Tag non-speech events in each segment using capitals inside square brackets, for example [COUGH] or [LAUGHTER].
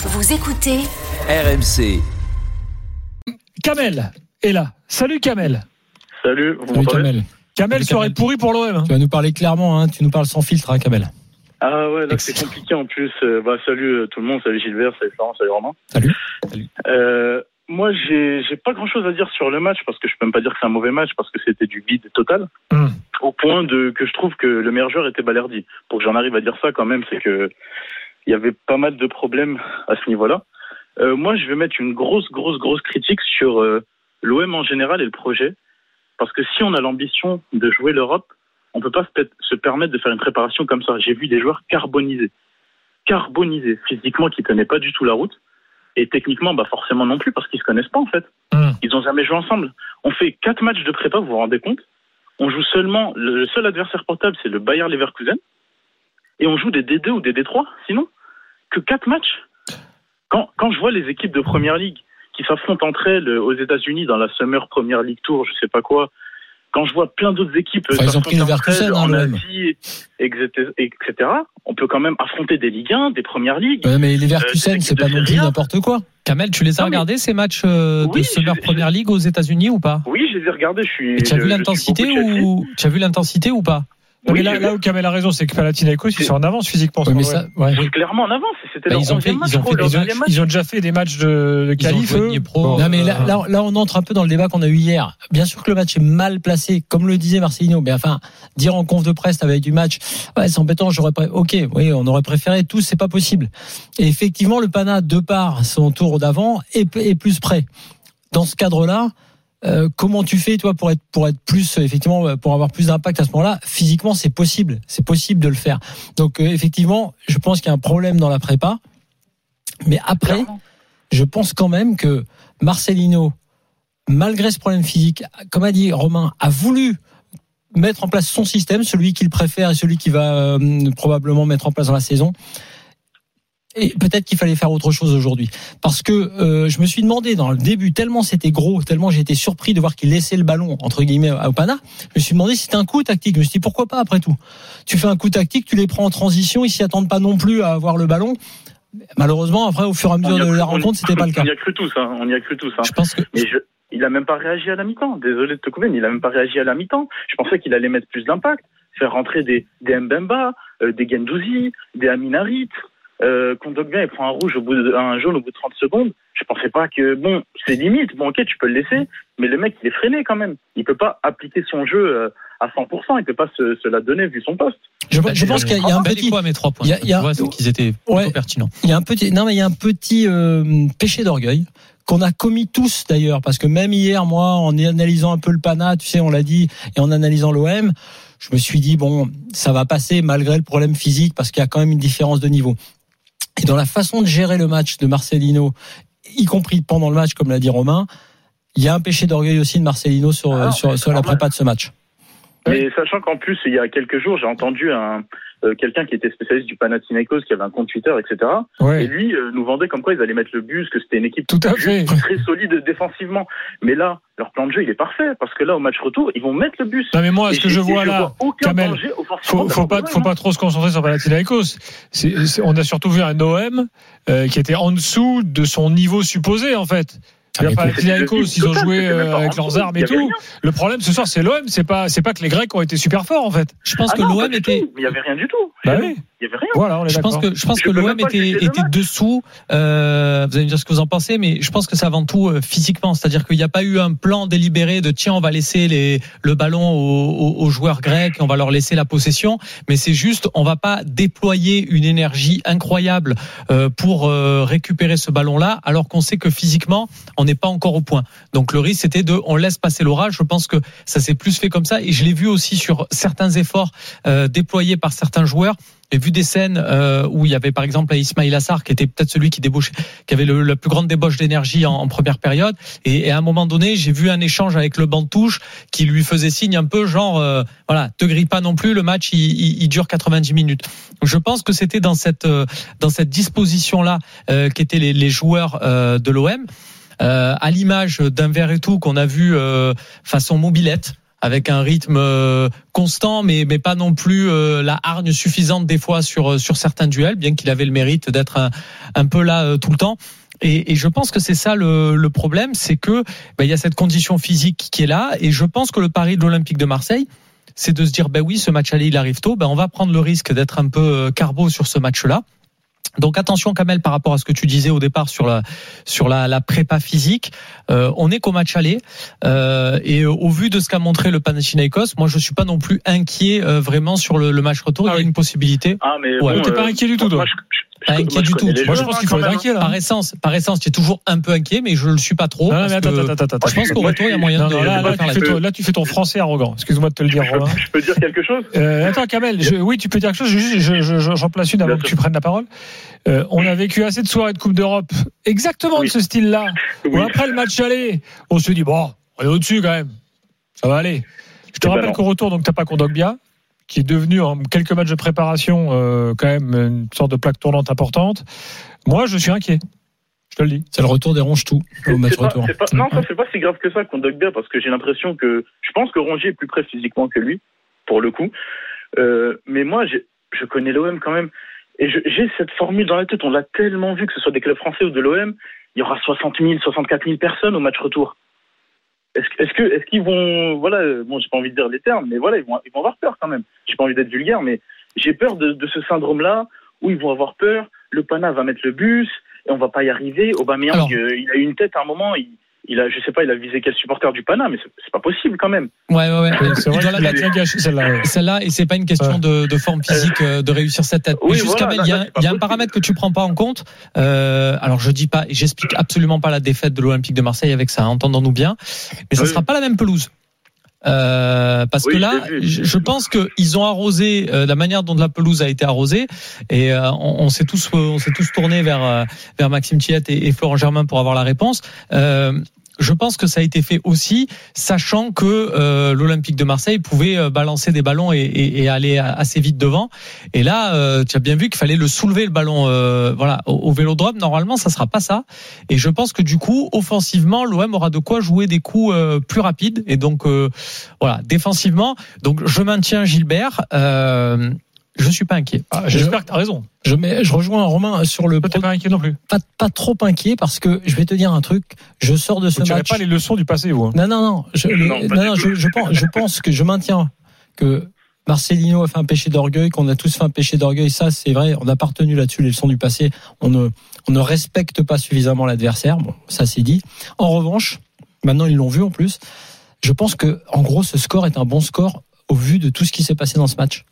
Vous écoutez RMC. Kamel est là. Salut Kamel. Salut, vous Salut Kamel. Kamel, Salut, soirée Kamel. pourrie pour l'OM. hein. Tu vas nous parler clairement, hein. tu nous parles sans filtre, hein, Kamel. Ah ouais, là c'est compliqué en plus. Euh, bah, salut euh, tout le monde, salut Gilbert, salut Florent, salut Romain. Salut. Euh, moi, j'ai j'ai pas grand chose à dire sur le match parce que je peux même pas dire que c'est un mauvais match parce que c'était du vide total. Hmm. Au point de que je trouve que le meilleur joueur était Balerdi. Pour que j'en arrive à dire ça quand même, c'est que il y avait pas mal de problèmes à ce niveau-là. Euh, moi, je vais mettre une grosse, grosse, grosse critique sur euh, l'OM en général et le projet. Parce que si on a l'ambition de jouer l'Europe, on peut pas se, pe- se permettre de faire une préparation comme ça. J'ai vu des joueurs carbonisés. Carbonisés, physiquement, qui tenaient pas du tout la route. Et techniquement, bah forcément non plus, parce qu'ils se connaissent pas, en fait. Hmm. Ils ont jamais joué ensemble. On fait quatre matchs de prépa, vous vous rendez compte On joue seulement, le seul adversaire portable, c'est le Bayer Leverkusen. Et on joue des D2 ou des D3, sinon. Que quatre matchs. Quand, quand je vois les équipes de Première Ligue qui s'affrontent entre elles aux États-Unis dans la Summer Premier League Tour, je sais pas quoi, quand je vois plein d'autres équipes Enfin, ils ont pris hein, en. Asie, etc., etc., on peut quand même affronter des Ligue 1, des Premières Ligues. Ouais, mais les Euh, Verkusen, c'est c'est pas non plus n'importe quoi. Kamel, tu les as Non, mais- regardés ces matchs euh, Oui, de Summer Premier League aux États-Unis ou pas? Oui, je les ai regardés, je suis. Et tu as vu l'intensité ou tu as vu l'intensité ou pas? Oui, mais là, là où Kamel a raison, c'est que Palatinakos, ils sont en avance physiquement. Sur mais l'OM. ça, ouais. Oui, clairement en avance. C'était Bah, ils ont fait- 11e match, ils ont je crois, fait leur Ils ont, deuxième match. ils ont déjà fait des matchs de, de qualif. Bon, Non mais là, là, là, on entre un peu dans le débat qu'on a eu hier. Bien sûr que le match est mal placé, comme le disait Marcelino. Mais enfin, dire en conf de presse avec du match, ouais, c'est embêtant. J'aurais pré- ok, oui, on aurait préféré tous, c'est pas possible. Et effectivement, le Pana de par son tour d'avant est, est plus près. Dans ce cadre-là, euh, comment tu fais toi pour être pour être plus effectivement pour avoir plus d'impact à ce moment-là? Physiquement, c'est possible, c'est possible de le faire. Donc euh, effectivement, je pense qu'il y a un problème dans la prépa. Mais après, Clairement. je pense quand même que Marcelino, malgré ce problème physique, comme a dit Romain, a voulu mettre en place son système, celui qu'il préfère et celui qu'il va euh, probablement mettre en place dans la saison. Et peut-être qu'il fallait faire autre chose aujourd'hui. Parce que euh, je me suis demandé dans le début, tellement c'était gros, tellement j'ai été surpris de voir qu'il laissait le ballon, entre guillemets, à Opana, je me suis demandé si c'était un coup tactique. Je me suis dit, pourquoi pas après tout? Tu fais un coup tactique, tu les prends en transition, ils s'y attendent pas non plus à avoir le ballon. Malheureusement, après, au fur et à mesure de cru- la rencontre, c'était pas le [COUGHS] cas. On y a cru tous, hein. On y a cru tous, hein. Je pense que Mais je, il a même pas réagi à la mi-temps. Désolé de te couper, mais il a même pas réagi à la mi-temps. Je pensais qu'il allait mettre plus d'impact, faire rentrer des, des Mbemba, euh, des Gendouzi, des Aminarit. Euh, Kondogbia, il prend un rouge au bout de, un jaune au bout de 30 secondes. Je pensais pas que, bon, c'est limite. Bon, ok, tu peux le laisser, mais le mec, il est freiné quand même. Il peut pas appliquer son jeu euh, à 100%. Il peut pas se, se la donner vu son poste. Je, je pense qu'il y a- il y a un Bah, petit, mes trois points il y a- qu'ils étaient plutôt Ouais. pertinents. il y a un petit, non mais il y a un petit euh, péché d'orgueil qu'on a commis tous d'ailleurs, parce que même hier, moi, en analysant un peu le Pana, tu sais, on l'a dit, et en analysant l'OM, je me suis dit bon, ça va passer malgré le problème physique, parce qu'il y a quand même une différence de niveau. Et dans la façon de gérer le match de Marcelino, y compris pendant le match, comme l'a dit Romain, il y a un péché d'orgueil aussi de Marcelino sur, sur, la prépa de ce match. Mais sachant qu'en plus, il y a quelques jours, j'ai entendu un, euh, quelqu'un qui était spécialiste du Panathinaikos, qui avait un compte Twitter, etc. Et ouais. lui euh, nous vendait comme quoi ils allaient mettre le bus, que c'était une équipe Tout à fait. très solide défensivement. Mais là, leur plan de jeu, il est parfait, parce que là, au match retour, ils vont mettre le bus. Non, mais moi, ce Et que je et vois là, Kamel, offensivement faut, pas, faut trop se concentrer sur Panathinaikos. C'est- c'est- on a surtout vu un OM euh, qui était en dessous de son niveau supposé, en fait. Ah, Panathinaikos, C'était ils ont joué euh, pas avec leurs armes il et tout. Le problème ce soir, c'est l'OM. C'est pas, c'est pas que les Grecs ont été super forts, en fait. Je pense Ah que pas l'OM était il y avait rien du tout. Bah oui. Il y avait rien. Voilà, on est Je pense que je pense Je que l'OM était était dessous. Euh, vous allez me dire ce que vous en pensez, mais je pense que c'est avant tout euh, physiquement, c'est-à-dire qu'il n'y a pas eu un plan délibéré de tiens on va laisser les le ballon aux, aux- aux joueurs grecs, on va leur laisser la possession, mais c'est juste on va pas déployer une énergie incroyable euh, pour euh, récupérer ce ballon-là, alors qu'on sait que physiquement on n'est pas encore au point. Donc le risque c'était de on laisse passer l'orage. Je pense que ça s'est plus fait comme ça et je l'ai vu aussi sur certains efforts euh, déployés par certains joueurs. J'ai vu des scènes euh, où il y avait par exemple Ismail Assar qui était peut-être celui qui débauchait, qui avait le, la plus grande débauche d'énergie en, première période. Et, et à un moment donné, j'ai vu un échange avec le banc de touche qui lui faisait signe un peu genre euh, voilà, te grille pas non plus, le match il, dure 90 minutes. Je pense que c'était dans cette euh, dans cette disposition là qu'étaient les, les joueurs de l'OM. À l'image d'un Verretou qu'on a vu façon mobilette. Avec un rythme euh, constant, mais mais pas non plus euh, la hargne suffisante des fois sur euh, sur certains duels, bien qu'il avait le mérite d'être un, un peu là tout le temps. Et, et, je pense que c'est ça le, le problème, c'est que ben, il y a cette condition physique qui est là, et je pense que le pari de l'Olympique de Marseille, c'est de se dire ben oui, ce match aller il arrive tôt, ben on va prendre le risque d'être un peu carbo sur ce match-là. Donc attention Kamel par rapport à ce que tu disais au départ sur la sur la, la prépa physique, euh, on est qu'au match aller euh, et au vu de ce qu'a montré le Panathinaikos, moi je suis pas non plus inquiet euh, vraiment sur le, le, match retour. Ah il y a une possibilité. Ah mais ouais, bon, t'es pas inquiet du tout. Toi. Pas inquiet du tout. Moi, je pense qu'il faut être inquiet là. Par essence, par essence, tu es toujours un peu inquiet, mais je le suis pas trop. Non, mais attends, attends, attends, attends. Je pense qu'au retour, il y a moyen non, de. Non, là, là, tu fais ton, là, tu fais ton français arrogant. Excuse-moi de te le dire, Romain. Je peux dire quelque chose? Euh, Attends, Kamel. Je, oui, tu peux dire quelque chose. Juste, je, j'en place une avant que tu prennes la parole. Euh, on a vécu assez de soirées de Coupe d'Europe, exactement Oui. de ce style-là. Oui. Où après le match aller, on se dit bon, on est au-dessus quand même. Ça va aller. Je te Eh ben rappelle qu'au retour, donc t'as pas Kondogbia, qui est devenu en quelques matchs de préparation euh, quand même une sorte de plaque tournante importante. Moi, je suis inquiet. Je te le dis. C'est le retour des ronges tout C'est- au match pas- retour. pas- non, ça c'est pas si grave que ça qu'on bien parce que j'ai l'impression que je pense que Rongier est plus près physiquement que lui pour le coup. Euh, mais moi, je connais l'OM quand même et je- j'ai cette formule dans la tête. On l'a tellement vu que ce soit des clubs français ou de l'OM, il y aura 60 000, 64 000 personnes au match retour. Est-ce que- est-ce que est-ce qu'ils vont voilà bon j'ai pas envie de dire les termes mais voilà ils vont ils vont avoir peur quand même. J'ai pas envie d'être vulgaire mais j'ai peur de, de ce syndrome là où ils vont avoir peur. Le Pana va mettre le bus et on va pas y arriver. Aubameyang Alors- euh, il a eu une tête à un moment il il a, je sais pas, il a visé quel supporter du Pana, mais c'est pas possible quand même. Ouais, ouais, ouais. C'est vrai celle-là. ouais. Celle-là, et c'est pas une question Ouais. de, de forme physique euh, de réussir cette tête. Oui, Mais voilà, Kamel, il y a, y un paramètre que tu prends pas en compte. Euh, alors je dis pas, et j'explique absolument pas la défaite de l'Olympique de Marseille avec ça, entendons-nous bien, mais ça Oui. sera pas la même pelouse. Euh, parce Oui, que là, je je pense qu'ils ont arrosé euh, la manière dont la pelouse a été arrosée, et euh, on, on s'est tous, on s'est tous tournés vers euh, vers Maxime Thiet et, et Florent Germain pour avoir la réponse. Je pense que ça a été fait aussi, sachant que euh, l'Olympique de Marseille pouvait euh, balancer des ballons et, et- et aller assez vite devant. Et là, euh, tu as bien vu qu'il fallait le soulever le ballon, euh, voilà, au, au Vélodrome. Normalement, ça sera pas ça. Et je pense que du coup, offensivement, l'OM aura de quoi jouer des coups euh, plus rapides. Et donc, euh, voilà, défensivement. Donc, je maintiens Gilbert. Je suis pas inquiet. Ah, J'espère que tu as raison. Je, mets, je rejoins Romain sur le Toi, t'es pro- pas inquiet non plus. pas, pas trop inquiet parce que je vais te dire un truc. Je sors de ce Vous match. pas les leçons du passé, vous. hein. Non, non, non. Je, Non, non, je, je pense, je pense que je maintiens que Marcelino a fait un péché d'orgueil, qu'on a tous fait un péché d'orgueil. Ça, c'est vrai. On n'a pas retenu là-dessus les leçons du passé. On ne, on ne respecte pas suffisamment l'adversaire. Bon, ça c'est dit. En revanche, maintenant ils l'ont vu en plus. Je pense que, en gros, ce score est un bon score au vu de tout ce qui s'est passé dans ce match.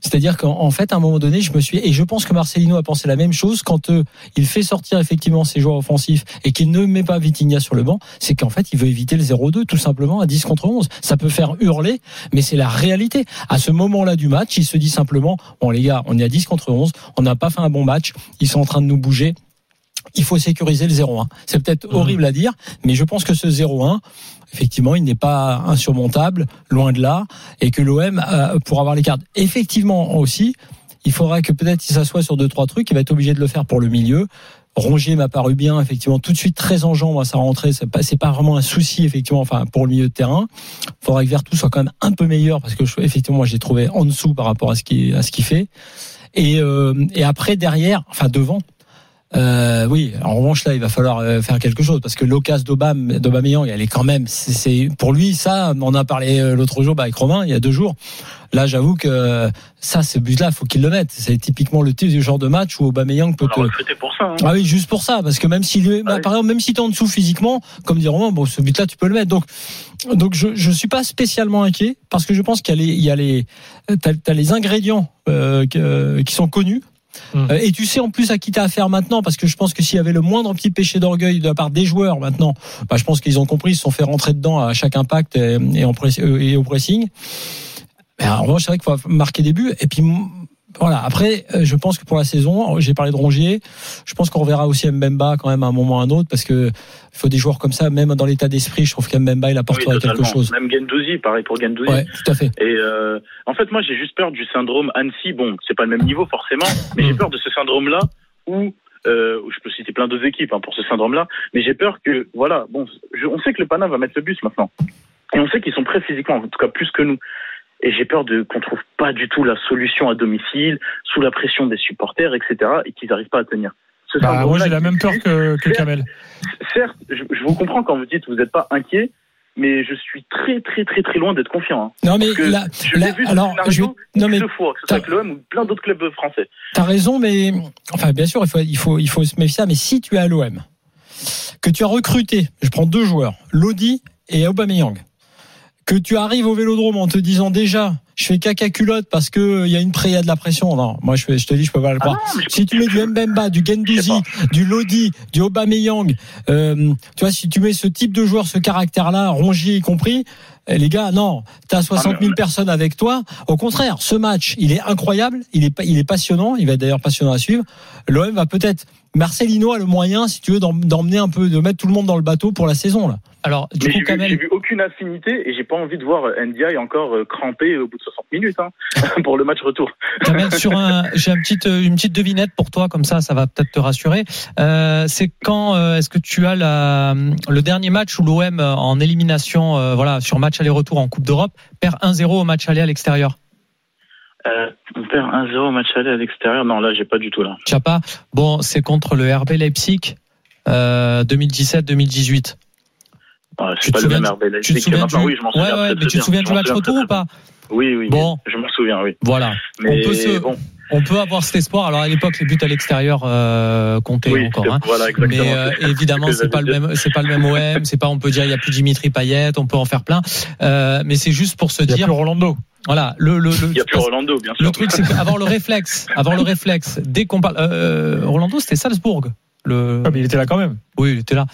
C'est-à-dire qu'en en fait, à un moment donné, je me suis et je pense que Marcelino a pensé la même chose quand euh, il fait sortir effectivement ses joueurs offensifs et qu'il ne met pas Vitinha sur le banc, c'est qu'en fait, il veut éviter le 0-2 tout simplement à 10 contre 11. Ça peut faire hurler, mais c'est la réalité. À ce moment-là du match, il se dit simplement "Bon les gars, on est à 10 contre 11, on n'a pas fait un bon match, ils sont en train de nous bouger." Il faut sécuriser le 0-1. C'est peut-être horrible à dire, mais je pense que ce 0-1, effectivement, il n'est pas insurmontable, loin de là, et que l'OM, euh, pour avoir les cartes, effectivement aussi, il faudra que peut-être il s'assoie sur deux trois trucs. Il va être obligé de le faire pour le milieu. Rongier m'a paru bien, effectivement, tout de suite très en jambes à sa rentrée. C'est pas, pas vraiment un souci, effectivement, enfin pour le milieu de terrain. Il faudra que Vertou soit quand même un peu meilleur parce que je- effectivement, moi, j'ai trouvé en dessous par rapport à ce qui à ce qu'il fait. Et, euh, et après derrière, enfin devant. Euh, oui, en revanche là, il va falloir euh, faire quelque chose parce que l'occasion d'Obam, d'Aubameyang, elle est quand même, c'est- pour lui ça. On en a parlé euh, l'autre jour bah, avec Romain, il y a deux jours. Là, j'avoue que euh, ça, ce but-là, faut qu'il le mette. C'est typiquement le type du genre de match où Aubameyang peut On te, pour ça. hein. ah oui, juste pour ça, parce que même s'il est, bah, oui. par exemple, même si t'es en dessous physiquement, comme dit Romain, bon, ce but-là, tu peux le mettre. Donc, donc je, je suis pas spécialement inquiet parce que je pense qu'il y a les, il y a les, t'as, t'as les ingrédients euh, que- qui sont connus. Hum. Euh, et tu sais en plus à qui t'as affaire maintenant, parce que je pense que s'il y avait le moindre petit péché d'orgueil de la part des joueurs maintenant, bah, je pense qu'ils ont compris, ils se sont fait rentrer dedans à chaque impact et, euh, au pressing. Mais en revanche, c'est vrai qu'il faut marquer des buts. Et puis voilà. Après, euh, je pense que pour la saison, j'ai parlé de Rongier. Je pense qu'on reverra aussi Mbemba quand même à un moment ou à un autre, parce que il faut des joueurs comme ça, même dans l'état d'esprit. Je trouve qu'Mbemba il Oui, apportera quelque chose. Même Gendouzi, pareil pour Gendouzi. Ouais, tout à fait. Et euh, en fait, moi, j'ai juste peur du syndrome Annecy. Bon, c'est pas le même niveau forcément, mais j'ai peur de ce syndrome-là où, euh, je peux citer plein d'autres équipes hein, pour ce syndrome-là. Mais j'ai peur que, voilà, bon, je- on sait que le Pana va mettre le bus maintenant. Et on sait qu'ils sont prêts physiquement, en tout cas plus que nous. Et j'ai peur de qu'on trouve pas du tout la solution à domicile, sous la pression des supporters, etc., et qu'ils n'arrivent pas à tenir. Ce Bah, moi, j'ai la même peur que, que Certes, Kamel. Certes, je, je vous comprends quand vous dites que vous n'êtes pas inquiet, mais je suis très très très très loin d'être confiant. hein. Non, mais là, je l'ai vu alors, je non, mais deux fois, que ce soit avec l'OM ou plein d'autres clubs français. T'as raison, mais enfin, bien sûr, il faut, il faut, il faut se méfier. ça, Mais si tu es à l'OM, que tu as recruté, je prends deux joueurs, Lodi et Aubameyang, que tu arrives au Vélodrome en te disant déjà, je fais caca culotte parce que euh, il y a une pré, il y a de la pression. Non, moi je, fais- je te dis, je peux pas le Ah croire. non, Si tu mets du Mbemba, du Gendouzi, du Lodi, du Aubameyang, euh, tu vois, si tu mets ce type de joueur, ce caractère-là, Rongier y compris, eh, les gars, non, t'as 60 000 Ah, mais- personnes avec toi. Au contraire, ce match, il est incroyable, il est, il est passionnant, il va être d'ailleurs passionnant à suivre. L'OM va peut-être, Marcelino a le moyen, si tu veux, d'em- d'emmener un peu, de mettre tout le monde dans le bateau pour la saison, là. Alors, du Mais coup, j'ai vu, vu aucune affinité et j'ai pas envie de voir NDI encore euh, crampé au bout de 60 minutes hein, [LAUGHS] pour le match retour. [LAUGHS] Kamel, sur un, j'ai un petite, une petite devinette pour toi, comme ça, ça va peut-être te rassurer. Euh, c'est quand euh, est-ce que tu as la, le dernier match où l'OM euh, en élimination, euh, voilà, sur match aller-retour en Coupe d'Europe, perd 1-0 au match aller à l'extérieur? Euh, on perd 1-0 au match aller à l'extérieur. Non, là, j'ai pas du tout là. Pas Bon, c'est contre le RB Leipzig. Euh, 2017-2018. Ouais, Tu c'est te pas le souviens même RB Leipzig Tu te souviens du Oui, je m'en Ouais, souviens. ouais, mais tu te souviens Je du match retour ou pas Oui, oui. Bon. Je m'en souviens, oui. Voilà. Mais On peut se- bon, On peut avoir cet espoir. Alors à l'époque, les buts à l'extérieur euh, comptaient oui, encore. Hein. voilà. Mais euh, évidemment, c'est pas le même, c'est pas le même OM. C'est pas, on peut dire, il y a plus Dimitri Payet, on peut en faire plein. Euh, mais c'est juste pour se Il n'y a dire, plus Rolando. Voilà, le le le. Il y a plus Rolando, bien sûr. le truc, c'est qu'avoir le réflexe, avoir le réflexe, dès qu'on parle, euh, Rolando, c'était Salzbourg. Le, Ah, mais il était là quand même. oui, il était là.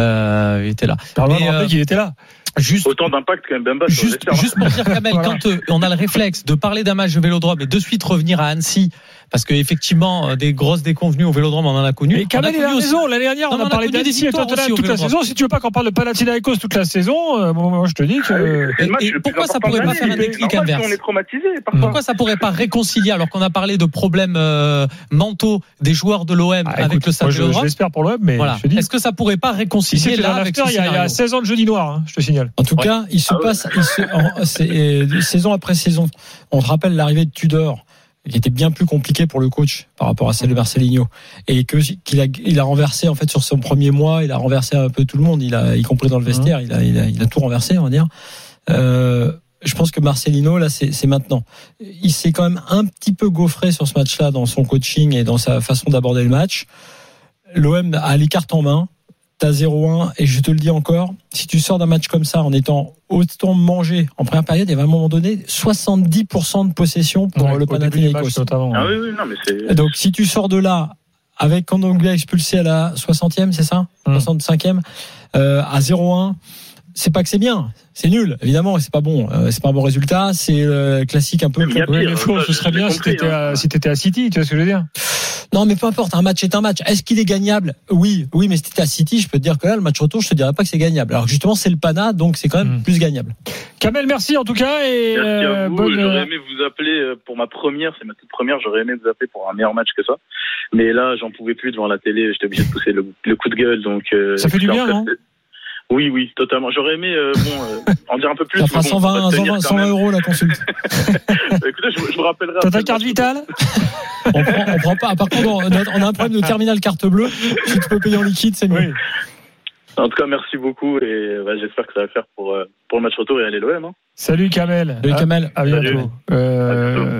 Euh, il était là. Pardon, Mais, euh, qu'il était là. Juste, Autant d'impact Mbemba sur juste, juste pour dire, Kamel, [LAUGHS] Voilà. quand euh, on a le réflexe de parler d'un match de Vélodrome et de suite revenir à Annecy, parce que effectivement, euh, des grosses déconvenues au Vélodrome, on en a connu. Mais On Kamel, il a raison. L'année dernière, on on a parlé d'Annecy et victoires Tottenham toute la saison. Si tu veux pas qu'on parle de Panathinaikos toute la saison, euh, moi, je te dis que. Ah. Et- et plus pourquoi ça pourrait de pas faire un déclic inverse parfois. Pourquoi ça pourrait pas réconcilier alors qu'on a parlé de problèmes euh, mentaux des joueurs de l'OM Ah, avec écoute, le stade moi, je, je Vélodrome l'espère pour l'OM, mais. Est-ce que ça pourrait pas réconcilier là avec ce il y, a- il y a scénario? 16 ans de jeudi noir, hein, je te signale. En tout cas, il se Ah passe, en- euh, saison après saison. On te rappelle l'arrivée de Tudor, qui était bien plus compliqué pour le coach par rapport à celle de Marcelinho, et que qu'il a, il a renversé en fait sur son premier mois, il a renversé un peu tout le monde, il a, y compris dans le vestiaire, il a, il a, il a tout renversé, on va dire. Euh, je pense que Marcelino, là, c'est c'est maintenant. Il s'est quand même un petit peu gaufré sur ce match-là dans son coaching et dans sa façon d'aborder le match. L'OM a les cartes en main. T'as 0-1 et je te le dis encore, si tu sors d'un match comme ça en étant autant mangé en première période, il y avait à un moment donné 70% de possession pour Ouais, le Panathinaikos. notamment. Ah oui, oui, non, mais c'est. Donc si tu sors de là avec Kandonglia expulsé à la 60e, c'est ça? Mm. 65e euh, à 0-1, c'est pas que c'est bien, c'est nul évidemment, c'est pas bon, euh, c'est pas un bon résultat, c'est euh, classique un peu. Mais il y a Oui, pire, mais ce serait bien si t'étais hein. à, si t'étais à City, tu vois ce que je veux dire? Non mais peu importe, un match est un match. Est-ce qu'il est gagnable? Oui, oui, mais si t'étais à City, je peux te dire que là le match retour, je te dirais pas que c'est gagnable. Alors que justement c'est le Pana, donc c'est quand même Mm. plus gagnable. Kamel, merci en tout cas et Merci euh, à vous. bonne. J'aurais aimé vous appeler euh, pour ma première, c'est ma toute première, j'aurais aimé vous appeler pour un meilleur match que ça. Mais là, j'en pouvais plus devant la télé, j'étais obligé de pousser le, le coup de gueule. Donc, euh, Ça fait du bien, non? Oui, oui, totalement. J'aurais aimé euh, bon, euh, en dire un peu plus. Ça fera bon, 120, on va tenir 120, quand 120 même. euros la consulte. [LAUGHS] Écoutez, je, je vous rappellerai. T'as ta carte vitale [LAUGHS] On prend, on prend pas. Par contre, on a, on a un problème de [LAUGHS] terminal carte bleue. Si tu peux payer en liquide, c'est mieux. Oui. En tout cas, merci beaucoup et bah, j'espère que ça va le faire pour, euh, pour le match retour et aller l'OM. Hein. Salut Kamel. Salut À- Kamel. À bientôt. Salut. Euh, À bientôt.